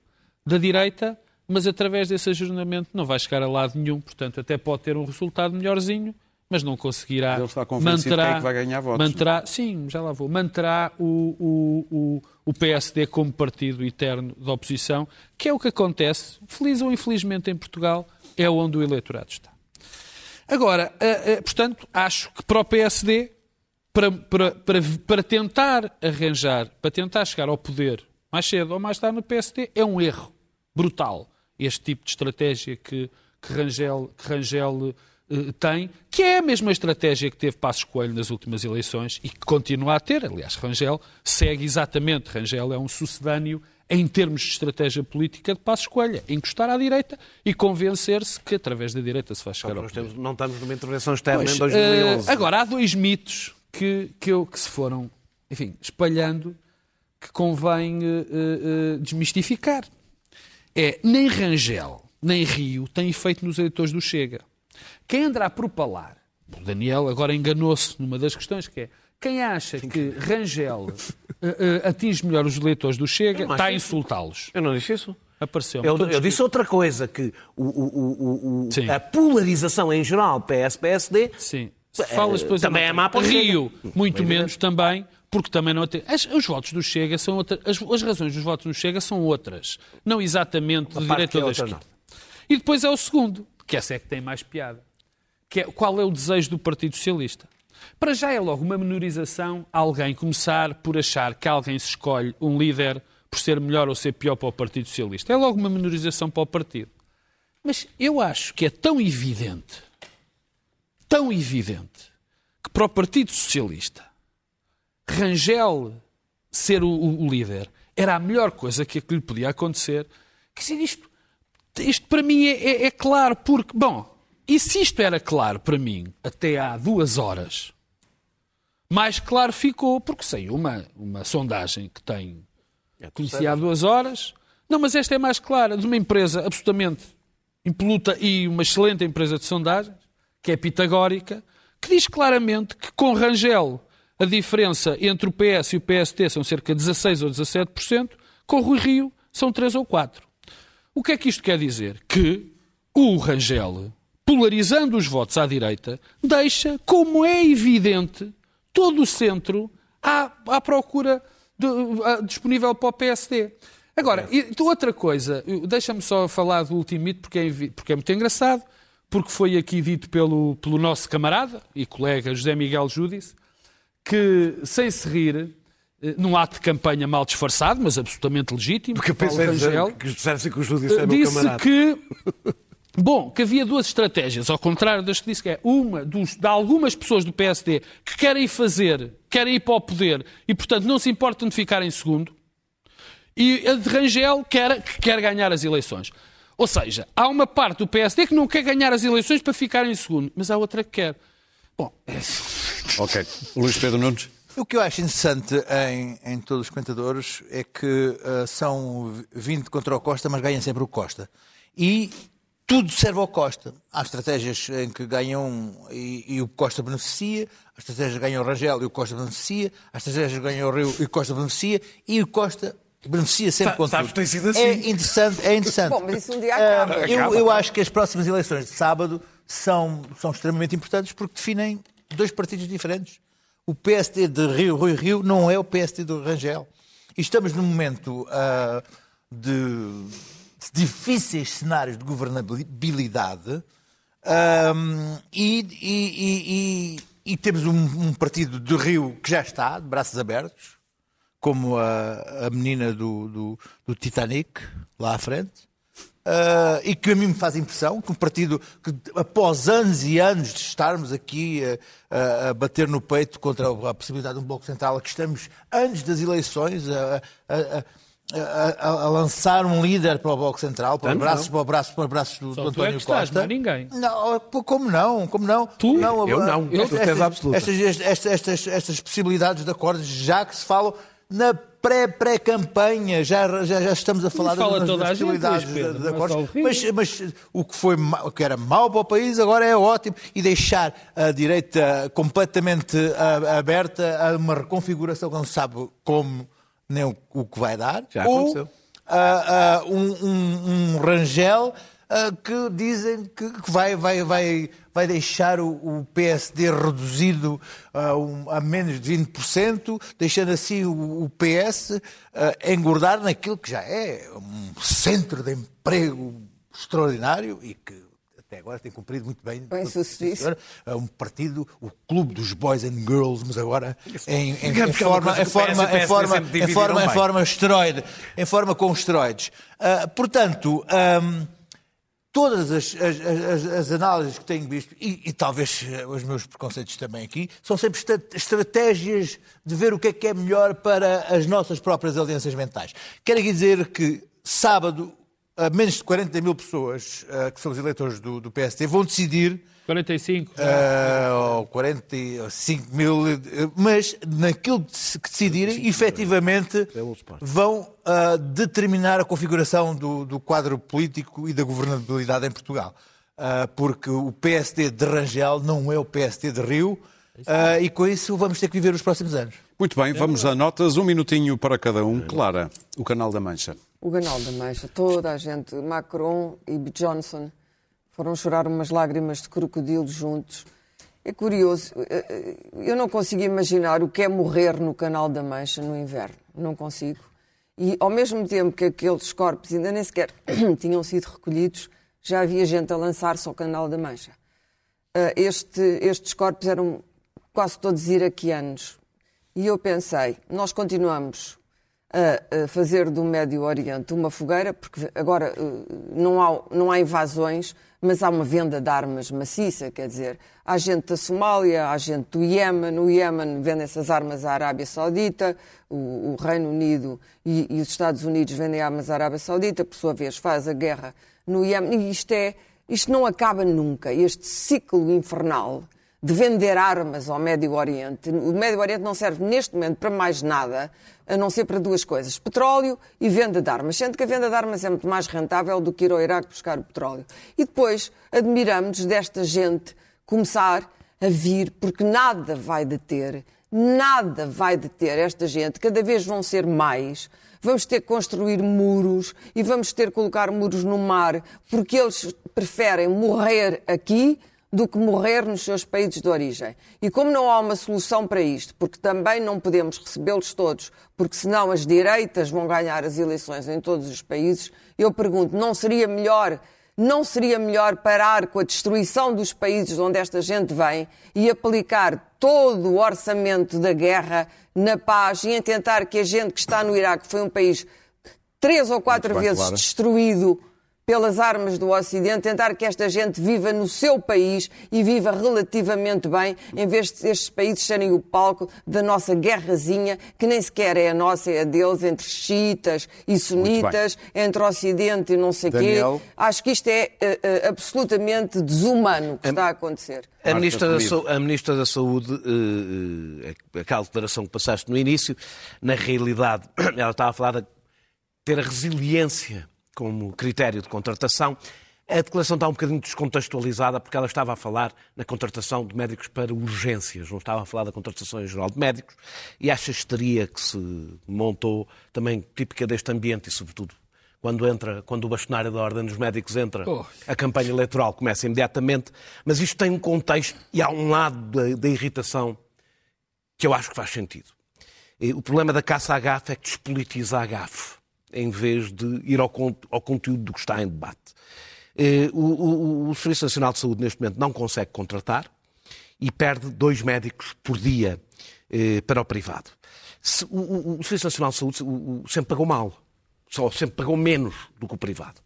da direita, mas através desse ajornamento não vai chegar a lado nenhum, portanto até pode ter um resultado melhorzinho, mas não conseguirá Ele está convencido manterá, quem é que vai ganhar votos, manterá- sim, já lá vou, manterá o, o, o, o PSD como partido eterno da oposição, que é o que acontece, feliz ou infelizmente em Portugal, é onde o eleitorado está. Agora, portanto, acho que para o PSD, para, para, para, para tentar arranjar, para tentar chegar ao poder mais cedo ou mais tarde no PSD, é um erro brutal este tipo de estratégia que, que Rangel, que Rangel eh, tem, que é a mesma estratégia que teve Passos Coelho nas últimas eleições e que continua a ter. Aliás, Rangel segue exatamente. Rangel é um sucedâneo em termos de estratégia política de Passos Coelho, é encostar à direita e convencer-se que através da direita se vai chegar ao poder. temos- não estamos numa intervenção externa Pois, em 2011. eh, agora, há dois mitos que, que, eu- que se foram, enfim, espalhando que convém eh, desmistificar. É, nem Rangel, nem Rio têm efeito nos eleitores do Chega. Quem andará a propalar, o Daniel agora enganou-se numa das questões, que é quem acha que Rangel eh, eh, atinge melhor os eleitores do Chega está a insultá-los. Eu não disse isso. Apareceu. Eu, eu disse outra coisa, que o, o, o, a polarização em geral PS-PSD Sim. Se falas, depois também é má para Rio, muito menos também, porque também não tem. As, os votos do Chega são outras. As, as, razões dos votos do Chega são outras. Não exatamente de direita ou da esquerda. E depois é o segundo, que essa é que tem mais piada. Que é, qual é o desejo do Partido Socialista? Para já é logo uma menorização alguém começar por achar que alguém se escolhe um líder por ser melhor ou ser pior para o Partido Socialista. É logo uma menorização para o partido. Mas eu acho que é tão evidente, tão evidente, que para o Partido Socialista Rangel ser o, o, o líder era a melhor coisa que, que lhe podia acontecer. Quer dizer, isto, isto para mim é, é, é claro, porque, bom, e se isto era claro para mim até há duas horas, mais claro ficou, porque saiu uma, uma sondagem que tem. É conhecia há duas horas. Não, mas esta é mais clara, de uma empresa absolutamente impoluta e uma excelente empresa de sondagens, que é pitagórica, que diz claramente que com Rangel a diferença entre o PS e o PST são cerca de 16 ou 17%, com o Rui Rio são 3 ou 4. O que é que isto quer dizer? Que o Rangel, polarizando os votos à direita, deixa, como é evidente, todo o centro à, à procura de, à, disponível para o PSD. Agora, e, outra coisa, deixa-me só falar do último mito, porque é, porque é muito engraçado, porque foi aqui dito pelo, pelo nosso camarada e colega José Miguel Júdice, que, sem se rir, eh, num ato de campanha mal disfarçado, mas absolutamente legítimo, porque Paulo Rangel, que, que o Júdice é disse que Bom, que havia duas estratégias, ao contrário das que disse que é uma dos, de algumas pessoas do PSD que querem fazer, querem ir para o poder e, portanto, não se importam de ficar em segundo, e a de Rangel quer, que quer ganhar as eleições. Ou seja, há uma parte do PSD que não quer ganhar as eleições para ficar em segundo, mas há outra que quer. Bom. Ok. Luís Pedro Nunes. O que eu acho interessante em, em todos os comentadores é que uh, são 20 contra o Costa, mas ganham sempre o Costa. E tudo serve ao Costa. Há estratégias em que ganham e, e o Costa beneficia, há estratégias que ganham o Rangel e o Costa beneficia, há estratégias que ganham o Rio e o Costa beneficia, e o Costa beneficia sempre com tudo. Tem sido assim. É interessante, é interessante. Bom, mas isso um dia acaba. Uh, eu, eu acho que as próximas eleições de sábado são, são extremamente importantes porque definem dois partidos diferentes. O PSD de Rio, Rui Rio não é o PSD do Rangel. E estamos num momento uh, de difíceis cenários de governabilidade um, e, e, e, e, temos um, um, partido de Rio que já está, de braços abertos, como a, a menina do, do, do, Titanic, lá à frente, uh, e que a mim me faz impressão que um partido que, após anos e anos de estarmos aqui a, a, a bater no peito contra a, possibilidade de um Bloco Central, que estamos antes das eleições a a, a, a, lançar um líder para o Bloco Central, para, braços, para, braços, para braços do, do António é estás, Costa. Não é ninguém. Não, como não? Como não? Tu? Não, eu não. Eu estas, absoluta. Estas, estas, estas, estas possibilidades de acordos, já que se falam na pré-pré-campanha, já, já, já estamos a falar fala das, das possibilidades gente, de, de acordos, mas, mas o que foi o que era mau para o país agora é ótimo e deixar a direita completamente aberta a uma reconfiguração que não se sabe como nem o, o que vai dar. Já aconteceu. Ou, uh, uh, um, um, um, Rangel que dizem que, que, vai, vai, vai, vai deixar o, o PSD reduzido um, a menos de 20%, deixando assim o, o PS engordar naquilo que já é um centro de emprego extraordinário e que até agora tem cumprido muito bem. Bem sucedido. É um partido, o clube dos boys and girls, mas agora em, em, em forma, em forma, em forma, em forma, em forma esteroide, em forma com esteroides. Uh, portanto, um, todas as, as, as, as, análises que tenho visto, e, e, talvez os meus preconceitos também aqui, são sempre estratégias de ver o que é que é melhor para as nossas próprias alianças mentais. Quero aqui dizer que sábado menos de 40 mil pessoas, uh, que são os eleitores do, do PST, vão decidir. 45. Uh, ou 45 mil, mas naquilo que decidirem, efetivamente vão uh, determinar a configuração do, do, quadro político e da governabilidade em Portugal. Uh, porque o PSD de Rangel não é o PSD de Rio, Uh, e com isso vamos ter que viver os próximos anos. Muito bem, vamos a notas. Um minutinho para cada um. Clara, o canal da Mancha. O Canal da Mancha, toda a gente, Macron e Johnson, foram chorar umas lágrimas de crocodilo juntos. É curioso, eh, eh, eu não consigo imaginar o que é morrer no Canal da Mancha no inverno. Não consigo. E ao mesmo tempo que aqueles corpos ainda nem sequer *coughs* tinham sido recolhidos, já havia gente a lançar-se ao Canal da Mancha. Eh, este, estes corpos eram quase todos iraquianos. E eu pensei, nós continuamos a, fazer do Médio Oriente uma fogueira, porque agora não há, não há invasões, mas há uma venda de armas maciça, quer dizer, há gente da Somália, há gente do Iémen, no Iémen vendem essas armas à Arábia Saudita, o, o Reino Unido e, e, os Estados Unidos vendem armas à Arábia Saudita, por sua vez faz a guerra no Iémen, e isto, é, isto não acaba nunca, este ciclo infernal de vender armas ao Médio Oriente. O Médio Oriente não serve neste momento para mais nada, a não ser para duas coisas: petróleo e venda de armas. Sendo que a venda de armas é muito mais rentável do que ir ao Iraque buscar o petróleo. E depois admiramos desta gente começar a vir, porque nada vai deter, nada vai deter esta gente, cada vez vão ser mais. Vamos ter que construir muros e vamos ter que colocar muros no mar, porque eles preferem morrer aqui do que morrer nos seus países de origem. E como não há uma solução para isto, porque também não podemos recebê-los todos, porque senão as direitas vão ganhar as eleições em todos os países, eu pergunto, não seria melhor não seria melhor parar com a destruição dos países onde esta gente vem e aplicar todo o orçamento da guerra na paz e em tentar que a gente que está no Iraque, foi um país três ou quatro vezes claro. destruído pelas armas do Ocidente, tentar que esta gente viva no seu país e viva relativamente bem, em vez de estes países serem o palco da nossa guerrazinha, que nem sequer é a nossa, é a deles, entre xiitas e sunitas, entre Ocidente e não sei quê. Acho que isto é uh, uh, absolutamente desumano o que a... está a acontecer. A Ministra, da, a Ministra da Saúde, uh, aquela declaração que passaste no início, na realidade, *clears throat* ela estava a falar de ter a resiliência como critério de contratação. A declaração está um bocadinho descontextualizada porque ela estava a falar na contratação de médicos para urgências, não estava a falar da contratação em geral de médicos e acha histeria que se montou também típica deste ambiente e, sobretudo, quando entra, quando o bastonário da Ordem dos Médicos entra, oh. a campanha eleitoral começa imediatamente, mas isto tem um contexto e há um lado da, da irritação que eu acho que faz sentido. O problema da caça à gafe é que despolitiza a gafe em vez de ir ao, ao conteúdo do que está em debate. Eh, o, o, o, Serviço Nacional de Saúde, neste momento, não consegue contratar e perde dois médicos por dia eh, para o privado. O, Serviço Nacional de Saúde sempre pagou mal, só sempre pagou menos do que o privado.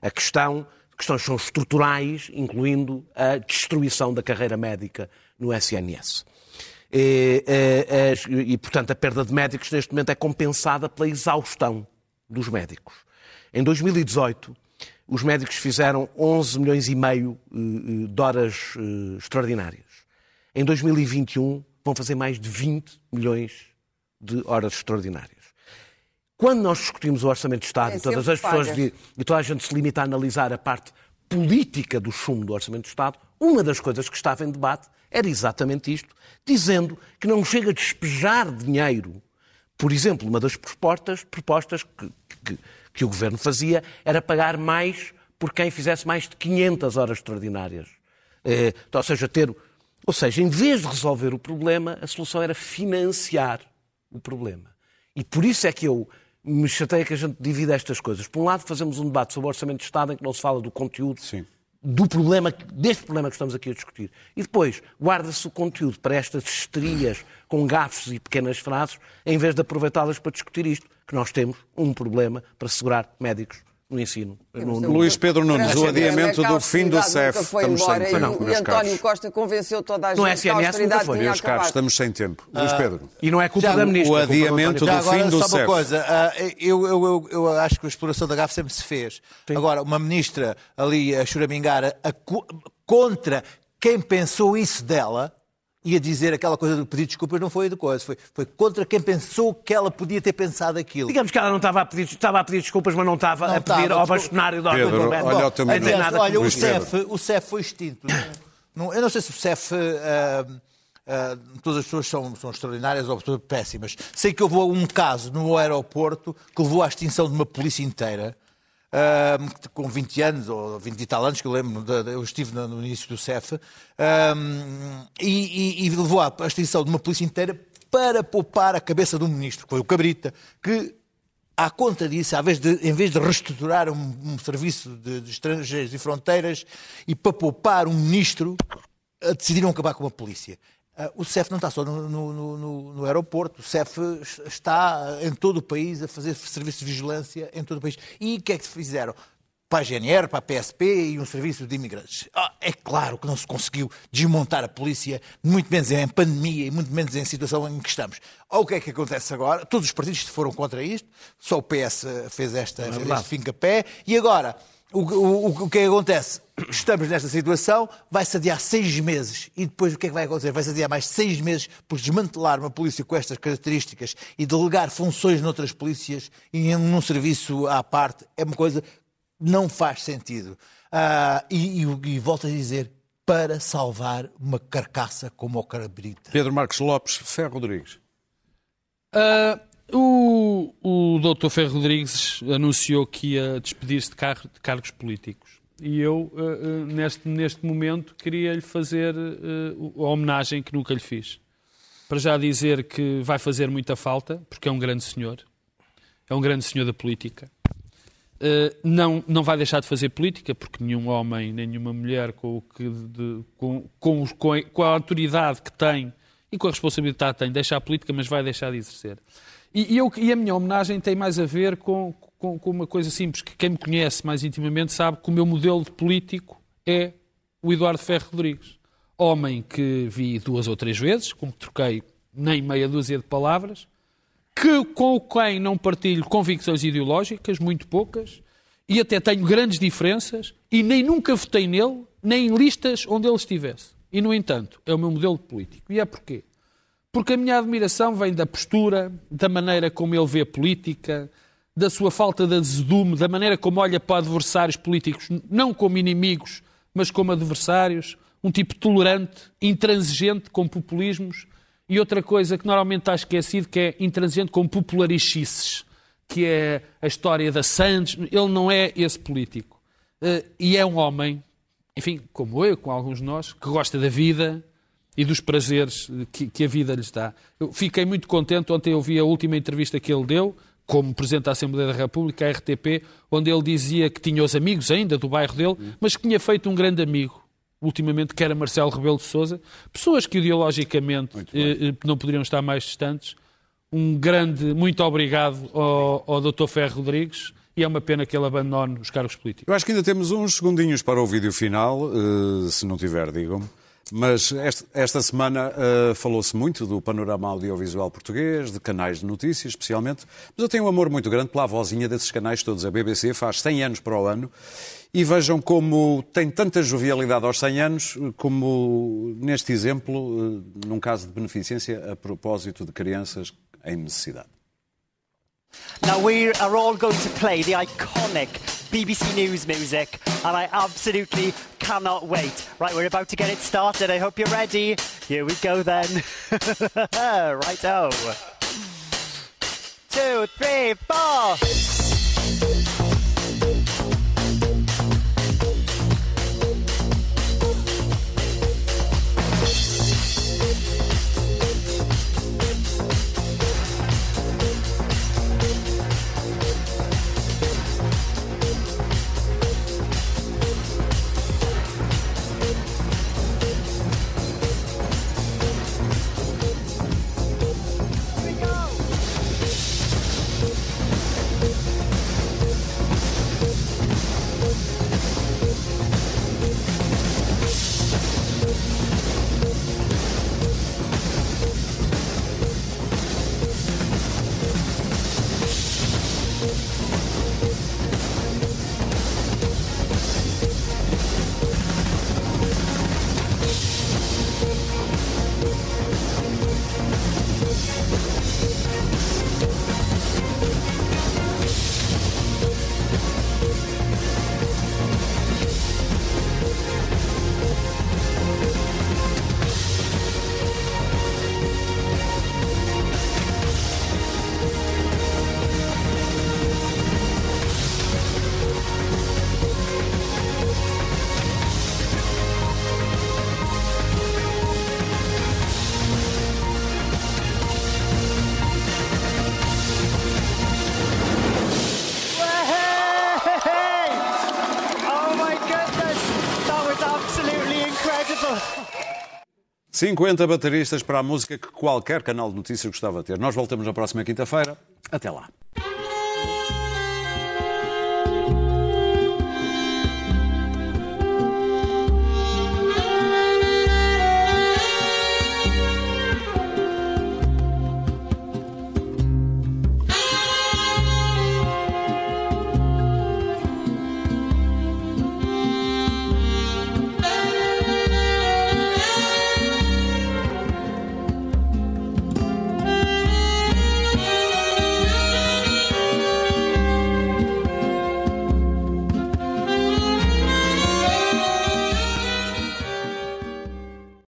A questão, questões são estruturais, incluindo a destruição da carreira médica no SNS. E, e, e, portanto, a perda de médicos neste momento é compensada pela exaustão dos médicos. Em 2018, os médicos fizeram 11 milhões e meio eh, eh, de horas eh, extraordinárias. Em 2021, vão fazer mais de 20 milhões de horas extraordinárias. Quando nós discutimos o Orçamento de Estado, é e todas as pessoas e toda a gente se limita a analisar a parte política do sumo do Orçamento de Estado, uma das coisas que estava em debate era exatamente isto, dizendo que não chega a despejar dinheiro por exemplo, uma das propostas, propostas que, que, que, o Governo fazia era pagar mais por quem fizesse mais de 500 horas extraordinárias. Eh, ou seja, ter, ou seja, em vez de resolver o problema, a solução era financiar o problema. E por isso é que eu me chateia que a gente divida estas coisas. Por um lado, fazemos um debate sobre o Orçamento de Estado em que não se fala do conteúdo Sim do problema, deste problema que estamos aqui a discutir. E depois guarda-se o conteúdo para estas histerias com gafos e pequenas frases, em vez de aproveitá-las para discutir isto, que nós temos um problema para segurar médicos no ensino. No, no... Luís Pedro Nunes, o adiamento do fim do CEF. Estamos sem tempo, não, e António Costa convenceu toda a gente no SNS, que a austeridade foi. Meus caros, estamos sem tempo. Luís Pedro. E não é culpa da ministra. O adiamento do, fim do só CEF. uma coisa, uh, eu, eu, eu, eu, acho que a exploração da GAF sempre se fez. Sim. Agora, uma ministra ali a choramingar a, a, contra quem pensou isso dela, ia dizer aquela coisa do pedir desculpas, não foi de coisa, foi, foi contra quem pensou que ela podia ter pensado aquilo. Digamos que ela não estava a pedir, estava a pedir desculpas, mas não estava não a pedir estava, ao bastonário da Pedro, olha, olha, Bom, aliás, olha o, CEF, o CEF foi extinto. Não, eu não sei se o CEF uh, uh, todas as pessoas são, são extraordinárias ou pessoas péssimas. Sei que houve um caso no aeroporto que levou à extinção de uma polícia inteira. Com 20 anos ou 20 e tal anos, que eu lembro, de, eu estive no, início do CEF, e, e, e, levou à extinção de uma polícia inteira para poupar a cabeça do ministro, que foi o Cabrita, que à conta disso, vez de, em vez de reestruturar um, um serviço de, de, estrangeiros e fronteiras e para poupar um ministro, eh, decidiram acabar com a polícia. Eh, o CEF não está só no, no, no, no, aeroporto, o CEF está em todo o país a fazer serviços de vigilância em todo o país. E o que é que fizeram? para a GNR, para a PSP e um serviço de imigrantes. Ah, é claro que não se conseguiu desmontar a polícia, muito menos em pandemia e muito menos em situação em que estamos. Ou o que é que acontece agora? Todos os partidos foram contra isto, só o PS fez esta é fez este e agora o, o, o que é que acontece? Estamos nesta situação, vai-se adiar seis meses e depois o que é que vai acontecer? Vai-se adiar mais seis meses por desmantelar uma polícia com estas características e delegar funções noutras polícias e num serviço à parte. É uma coisa não faz sentido. Uh, e, e, e volto a dizer, para salvar uma carcaça como o Carabrita. Pedro Marcos Lopes, Ferro Rodrigues. Uh, o, o Dr. Ferro Rodrigues anunciou que ia despedir-se de, car de, cargos políticos. E eu, uh, neste, neste momento, queria-lhe fazer a homenagem que nunca lhe fiz. Para já dizer que vai fazer muita falta, porque é um grande senhor. É um grande senhor da política não, não vai deixar de fazer política, porque nenhum homem, nem nenhuma mulher, com, o que de, com, com, com, a, autoridade que tem e com a responsabilidade que tem, deixa a política, mas vai deixar de exercer. E, eu, e a minha homenagem tem mais a ver com, com, com, uma coisa simples, que quem me conhece mais intimamente sabe que o meu modelo de político é o Eduardo Ferro Rodrigues. Homem que vi duas ou três vezes, com que troquei nem meia dúzia de palavras, que, com quem não partilho convicções ideológicas, muito poucas, e até tenho grandes diferenças, e nem nunca votei nele, nem em listas onde ele estivesse. E, no entanto, é o meu modelo político. E é porquê? Porque a minha admiração vem da postura, da maneira como ele vê a política, da sua falta de azedume, da maneira como olha para adversários políticos, não como inimigos, mas como adversários, um tipo tolerante, intransigente com populismos e outra coisa que normalmente está esquecido, que é intransigente com popularichices, que é a história da Santos. Ele não é esse político. Uh, e é um homem, enfim, como eu, com alguns de nós, que gosta da vida e dos prazeres que a vida lhes dá. Eu fiquei muito contente, ontem eu vi a última entrevista que ele deu, como Presidente da Assembleia da República, a RTP, onde ele dizia que tinha os amigos ainda do bairro dele, mas que tinha feito um grande amigo ultimamente, que era Marcelo Rebelo de Sousa, pessoas que ideologicamente eh, eh, não poderiam estar mais distantes. Um grande muito obrigado ao, ao Dr. Ferro Rodrigues e é uma pena que ele abandone os cargos políticos. Eu acho que ainda temos uns segundinhos para o vídeo final, uh, se não tiver, digam-me. Mas esta, esta semana uh, falou-se muito do panorama audiovisual português, de canais de notícias, especialmente. Mas eu tenho um amor muito grande pela vozinha desses canais todos. A BBC faz 100 anos para o ano e vejam como tem tanta jovialidade aos 100 anos, como neste exemplo, uh, num caso de beneficência a propósito de crianças em necessidade. Now we are all going to play the iconic BBC News music, and I absolutely cannot wait. Right, we're about to get it started. I hope you're ready. Here we go then. *laughs* Righto. Two, three, four. 50 bateristas para a música que qualquer canal de notícias gostava de ter. Nós voltamos na próxima quinta-feira. Até lá.